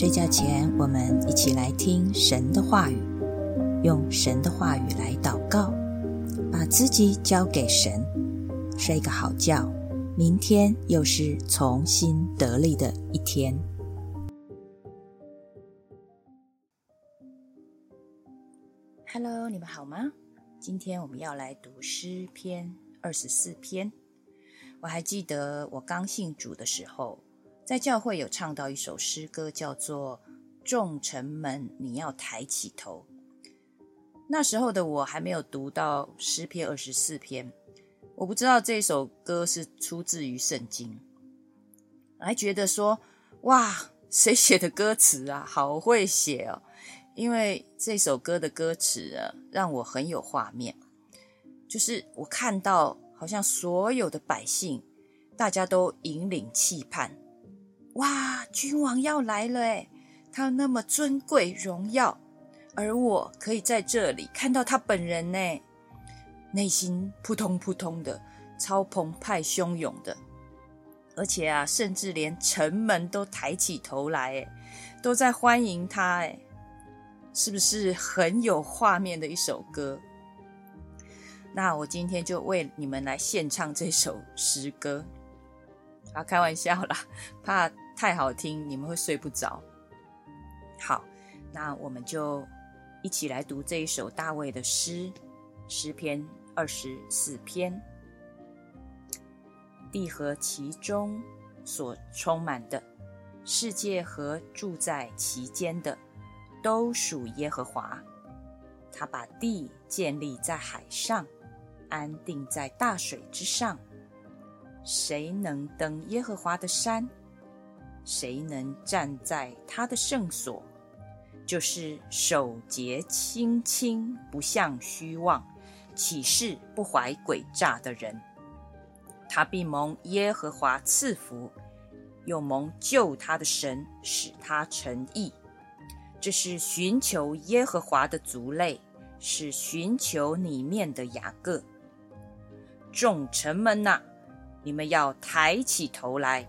睡觉前，我们一起来听神的话语，用神的话语来祷告，把自己交给神，睡个好觉。明天又是重新得力的一天。Hello，你们好吗？今天我们要来读诗篇二十四篇。我还记得我刚信主的时候。在教会有唱到一首诗歌，叫做《众城门，你要抬起头》。那时候的我还没有读到诗篇二十四篇，我不知道这首歌是出自于圣经，还觉得说：“哇，谁写的歌词啊？好会写哦！”因为这首歌的歌词啊，让我很有画面，就是我看到好像所有的百姓，大家都引领期盼。哇，君王要来了诶他那么尊贵荣耀，而我可以在这里看到他本人呢，内心扑通扑通的，超澎湃汹涌的，而且啊，甚至连城门都抬起头来，诶都在欢迎他，诶是不是很有画面的一首歌？那我今天就为你们来献唱这首诗歌。啊，开玩笑啦，怕太好听你们会睡不着。好，那我们就一起来读这一首大卫的诗，诗篇二十四篇。地和其中所充满的，世界和住在其间的，都属耶和华。他把地建立在海上，安定在大水之上。谁能登耶和华的山？谁能站在他的圣所？就是守节清清，不向虚妄，起誓不怀诡诈的人。他必蒙耶和华赐福，又蒙救他的神使他成义。这是寻求耶和华的族类，是寻求里面的雅各众臣们呐。你们要抬起头来，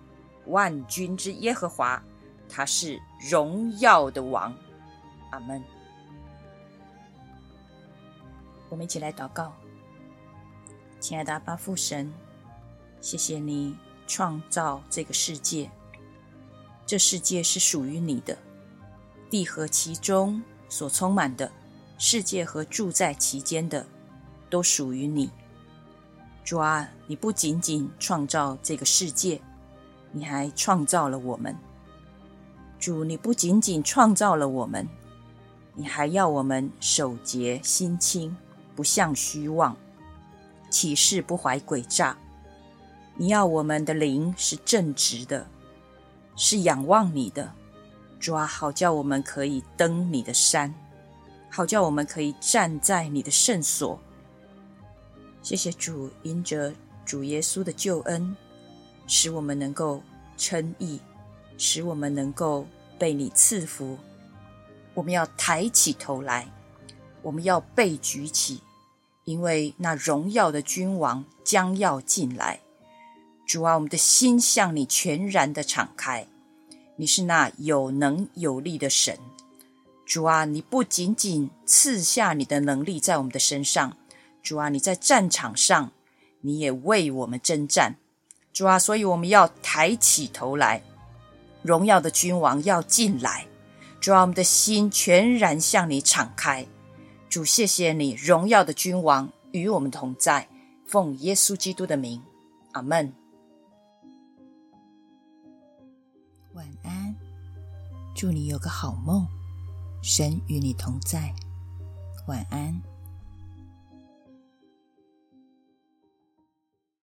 万军之耶和华，他是荣耀的王。阿门。我们一起来祷告，亲爱的阿爸父神，谢谢你创造这个世界，这世界是属于你的，地和其中所充满的，世界和住在其间的，都属于你。主啊，你不仅仅创造这个世界，你还创造了我们。主，你不仅仅创造了我们，你还要我们守节心清，不向虚妄，起誓不怀诡诈。你要我们的灵是正直的，是仰望你的。主啊，好叫我们可以登你的山，好叫我们可以站在你的圣所。谢谢主，因着主耶稣的救恩，使我们能够称义，使我们能够被你赐福。我们要抬起头来，我们要被举起，因为那荣耀的君王将要进来。主啊，我们的心向你全然的敞开。你是那有能有力的神。主啊，你不仅仅赐下你的能力在我们的身上。主啊，你在战场上，你也为我们征战。主啊，所以我们要抬起头来，荣耀的君王要进来。主啊，我们的心全然向你敞开。主，谢谢你，荣耀的君王与我们同在。奉耶稣基督的名，阿门。晚安，祝你有个好梦，神与你同在。晚安。